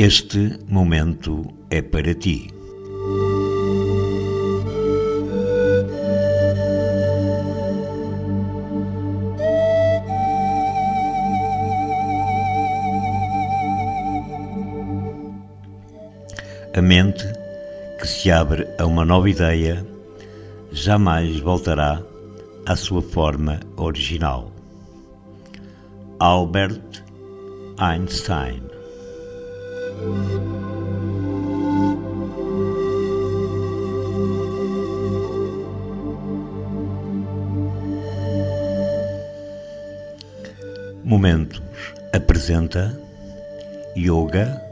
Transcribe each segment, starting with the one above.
Este momento é para ti. A mente que se abre a uma nova ideia jamais voltará à sua forma original. Albert Einstein Momentos apresenta Yoga,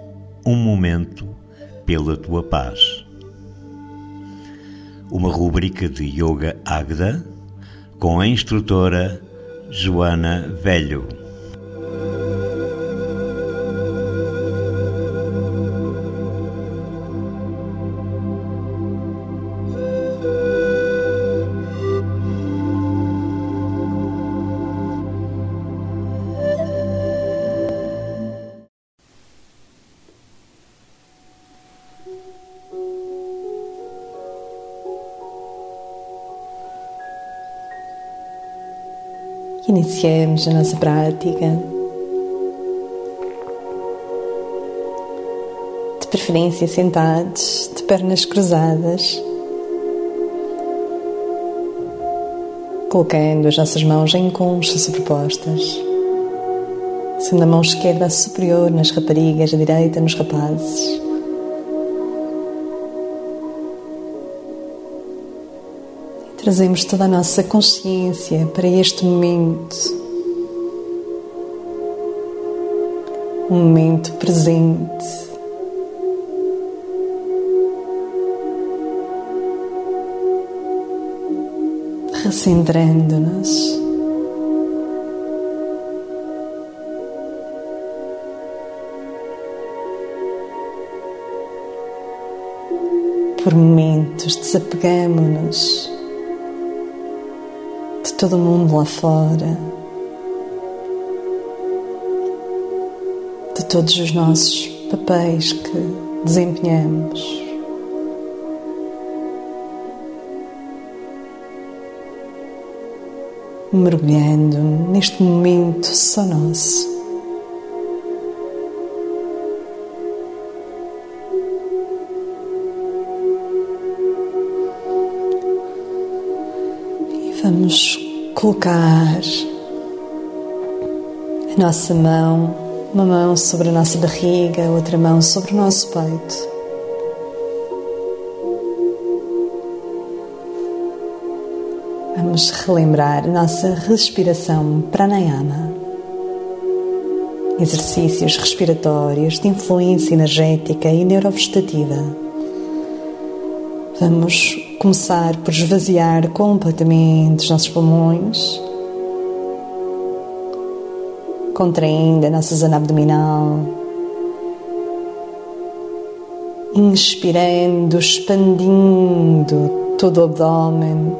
um momento pela tua paz. Uma rubrica de Yoga Agda com a instrutora Joana Velho. Iniciemos a nossa prática. De preferência sentados, de pernas cruzadas. Colocando as nossas mãos em conchas sobrepostas. Sendo a mão esquerda superior nas raparigas, a direita nos rapazes. Trazemos toda a nossa consciência para este momento. Um momento presente. Recentrando-nos. Por momentos desapegamos-nos todo mundo lá fora, de todos os nossos papéis que desempenhamos. Mergulhando neste momento só nosso. vamos colocar a nossa mão, uma mão sobre a nossa barriga, outra mão sobre o nosso peito. Vamos relembrar a nossa respiração pranayama. Exercícios respiratórios de influência energética e neurovegetativa. Vamos começar por esvaziar completamente os nossos pulmões, contraindo a nossa zona abdominal, inspirando, expandindo todo o abdômen.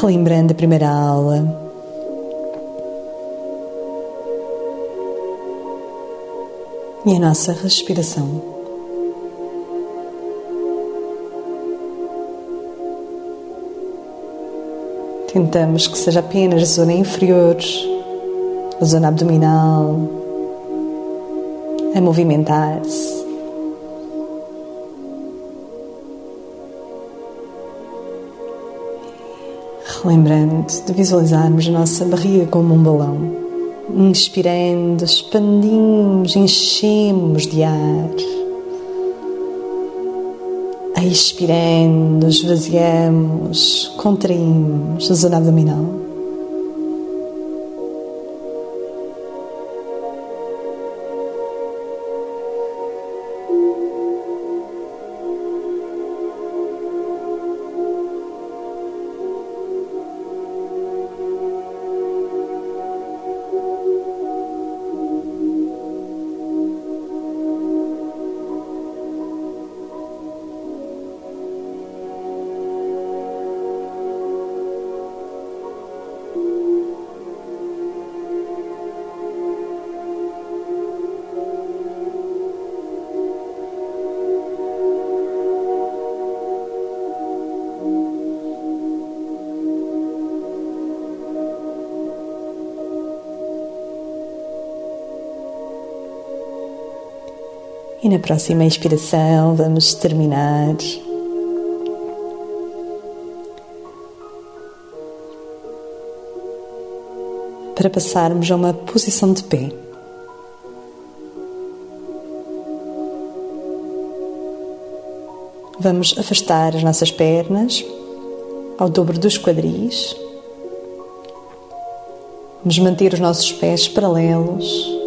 Relembrando a primeira aula. E a nossa respiração. Tentamos que seja apenas a zona inferior, a zona abdominal, a movimentar-se. Relembrando de visualizarmos a nossa barriga como um balão. Inspirando, expandimos, enchemos de ar. Expirando, esvaziamos, contraímos a zona abdominal. Na próxima inspiração vamos terminar. Para passarmos a uma posição de pé. Vamos afastar as nossas pernas ao dobro dos quadris. Vamos manter os nossos pés paralelos.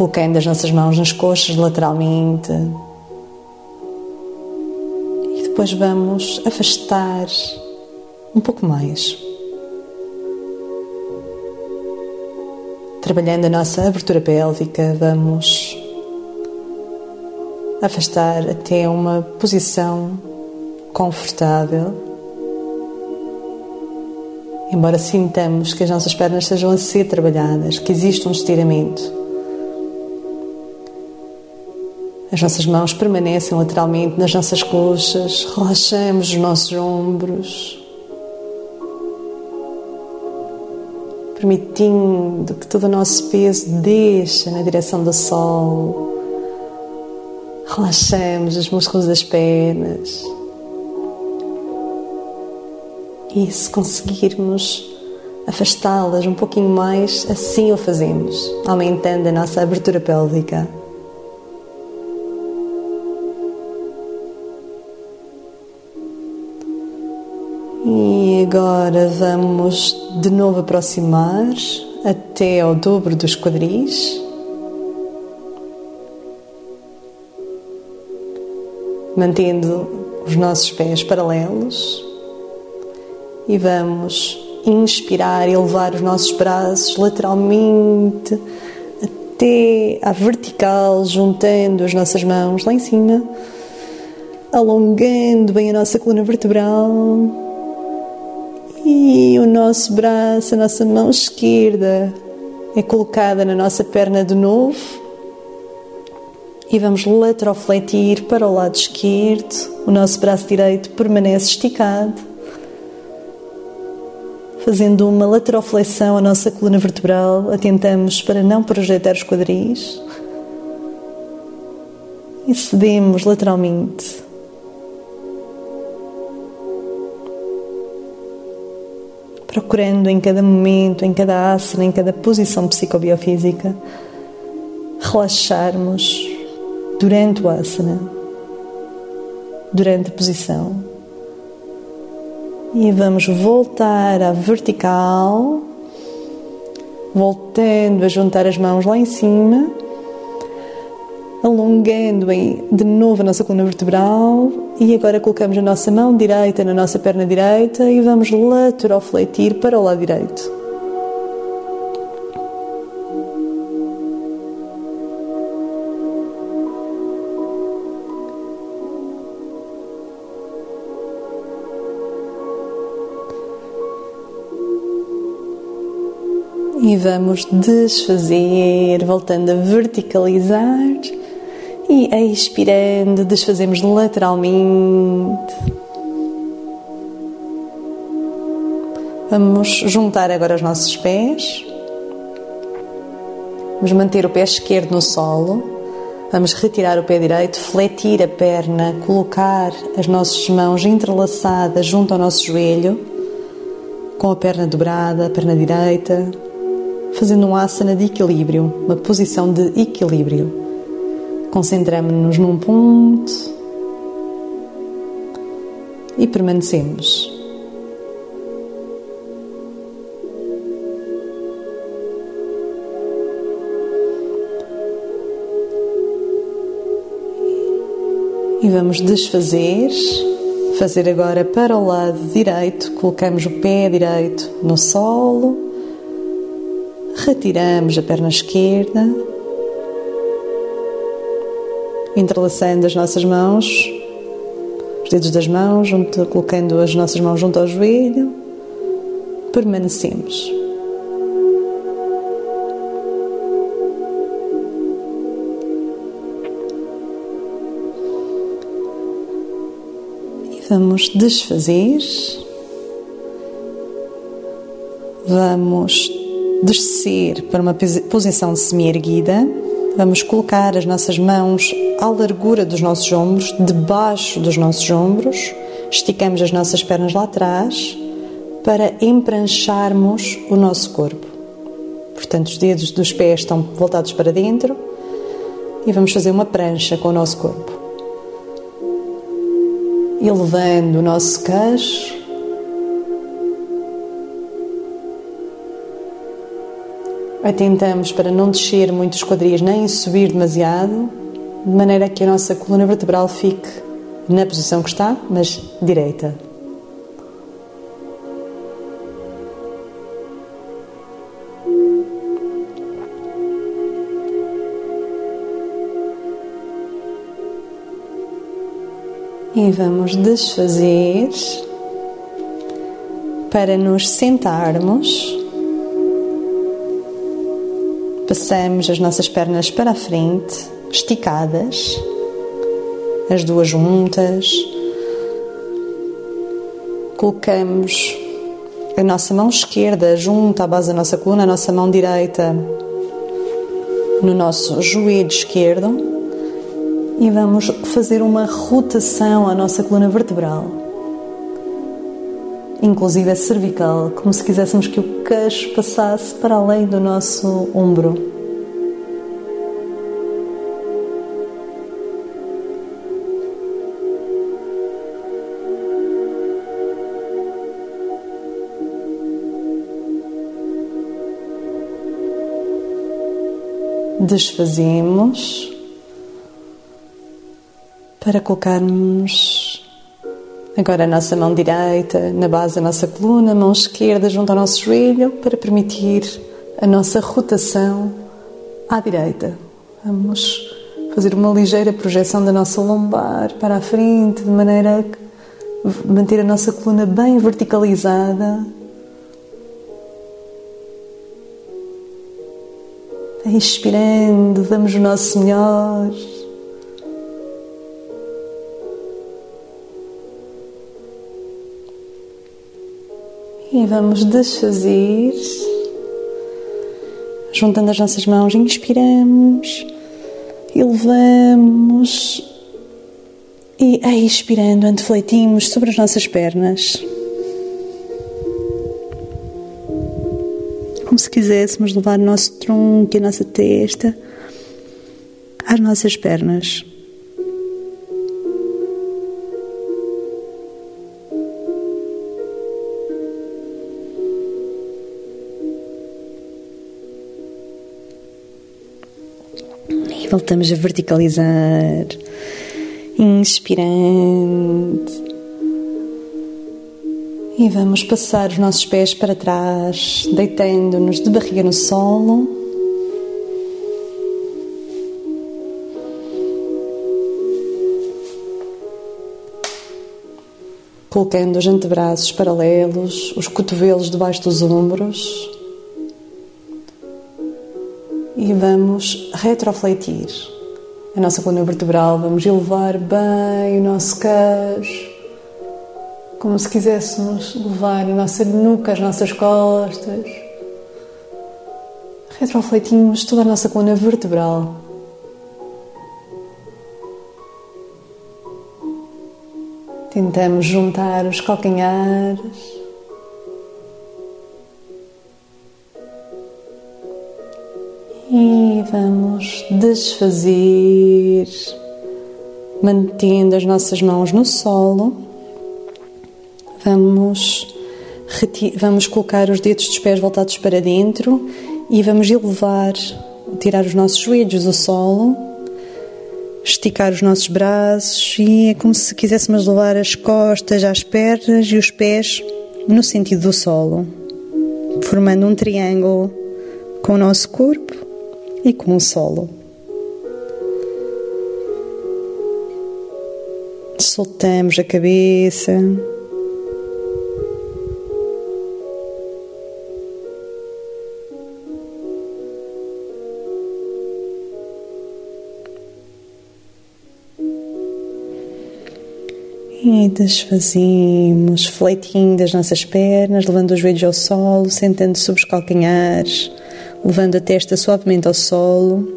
Colocando as nossas mãos nas coxas lateralmente. E depois vamos afastar um pouco mais. Trabalhando a nossa abertura pélvica, vamos afastar até uma posição confortável. Embora sintamos que as nossas pernas estejam a ser trabalhadas, que existe um estiramento. As nossas mãos permanecem lateralmente nas nossas coxas, relaxamos os nossos ombros, permitindo que todo o nosso peso deixe na direção do sol. Relaxamos os músculos das pernas. E se conseguirmos afastá-las um pouquinho mais, assim o fazemos, aumentando a nossa abertura pélvica. Agora vamos de novo aproximar até ao dobro dos quadris. Mantendo os nossos pés paralelos. E vamos inspirar e levar os nossos braços lateralmente até à vertical, juntando as nossas mãos lá em cima, alongando bem a nossa coluna vertebral e o nosso braço, a nossa mão esquerda é colocada na nossa perna de novo. E vamos laterofletir para o lado esquerdo. O nosso braço direito permanece esticado. Fazendo uma lateroflexão à nossa coluna vertebral, atentamos para não projetar os quadris. E cedemos lateralmente procurando em cada momento, em cada asana, em cada posição psicobiofísica, relaxarmos durante o asana, durante a posição. E vamos voltar à vertical, voltando a juntar as mãos lá em cima alongando de novo a nossa coluna vertebral e agora colocamos a nossa mão direita na nossa perna direita e vamos laterofletir para o lado direito. E vamos desfazer, voltando a verticalizar e expirando, desfazemos lateralmente. Vamos juntar agora os nossos pés. Vamos manter o pé esquerdo no solo. Vamos retirar o pé direito, fletir a perna, colocar as nossas mãos entrelaçadas junto ao nosso joelho, com a perna dobrada, a perna direita, fazendo um asana de equilíbrio, uma posição de equilíbrio. Concentramos-nos num ponto e permanecemos. E vamos desfazer, fazer agora para o lado direito, colocamos o pé direito no solo, retiramos a perna esquerda entrelaçando as nossas mãos, os dedos das mãos, junto, colocando as nossas mãos junto ao joelho, permanecemos. E vamos desfazer, vamos descer para uma posição semi-erguida. Vamos colocar as nossas mãos à largura dos nossos ombros, debaixo dos nossos ombros. Esticamos as nossas pernas lá atrás para emprancharmos o nosso corpo. Portanto, os dedos dos pés estão voltados para dentro e vamos fazer uma prancha com o nosso corpo. Elevando o nosso queixo. Atentamos para não descer muito os quadris nem subir demasiado, de maneira que a nossa coluna vertebral fique na posição que está, mas direita. E vamos desfazer para nos sentarmos. Passamos as nossas pernas para a frente, esticadas, as duas juntas. Colocamos a nossa mão esquerda junto à base da nossa coluna, a nossa mão direita no nosso joelho esquerdo e vamos fazer uma rotação à nossa coluna vertebral, inclusive a cervical, como se quiséssemos que o queixo passasse para além do nosso ombro. desfazemos para colocarmos agora a nossa mão direita na base da nossa coluna, mão esquerda junto ao nosso joelho, para permitir a nossa rotação à direita. Vamos fazer uma ligeira projeção da nossa lombar para a frente, de maneira a manter a nossa coluna bem verticalizada. Inspirando, damos o nosso melhor. E vamos desfazer. Juntando as nossas mãos, inspiramos, elevamos e expirando, antefletimos sobre as nossas pernas. Como se quiséssemos levar o nosso tronco e a nossa testa às nossas pernas. Voltamos a verticalizar, inspirando. E vamos passar os nossos pés para trás, deitando-nos de barriga no solo. Colocando os antebraços paralelos, os cotovelos debaixo dos ombros e vamos retrofletir a nossa coluna vertebral, vamos elevar bem o nosso queixo, como se quiséssemos levar a nossa nuca, as nossas costas. Retrofletimos toda a nossa coluna vertebral. Tentamos juntar os calcanhares. E vamos desfazer, mantendo as nossas mãos no solo. Vamos, vamos colocar os dedos dos pés voltados para dentro e vamos elevar, tirar os nossos joelhos do solo, esticar os nossos braços e é como se quiséssemos levar as costas às pernas e os pés no sentido do solo, formando um triângulo com o nosso corpo e com o solo. Soltamos a cabeça. E desfazimos, fletindo as nossas pernas, levando os joelhos ao solo, sentando sobre os calcanhares, levando a testa suavemente ao solo,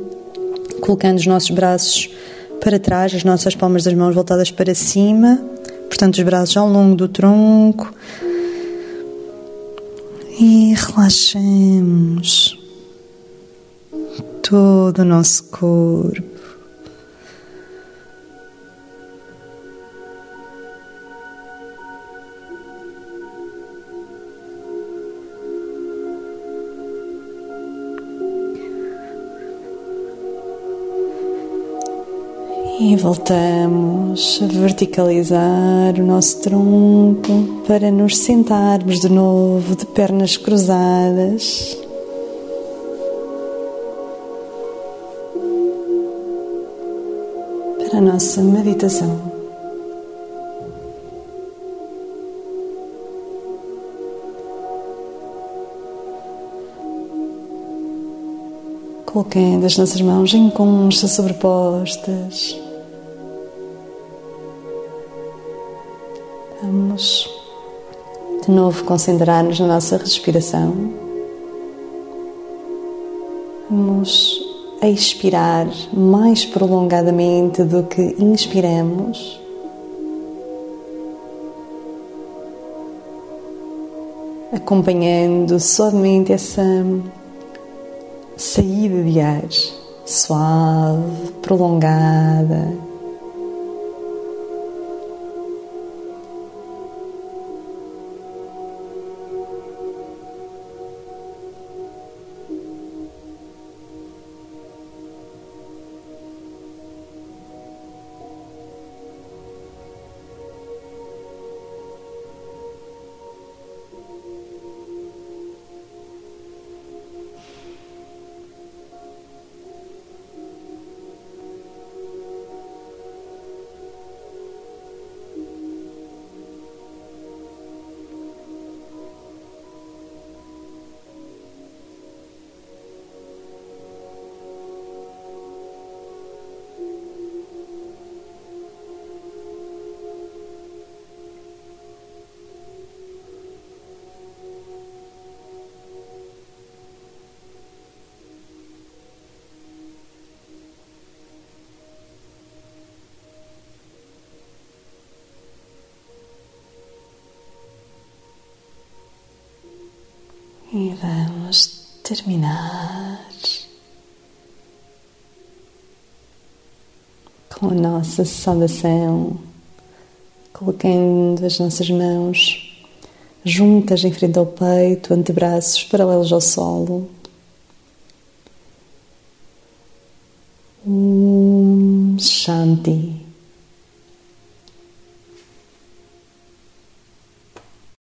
colocando os nossos braços para trás, as nossas palmas das mãos voltadas para cima, portanto, os braços ao longo do tronco. E relaxamos todo o nosso corpo. E voltamos a verticalizar o nosso tronco para nos sentarmos de novo de pernas cruzadas. Para a nossa meditação. colocando as nossas mãos em concha sobrepostas. Vamos de novo concentrar-nos na nossa respiração. Vamos expirar mais prolongadamente do que inspiramos. Acompanhando suavemente essa saída de ar suave, prolongada. E vamos terminar com a nossa saudação, colocando as nossas mãos juntas em frente ao peito, antebraços paralelos ao solo. Um Shanti.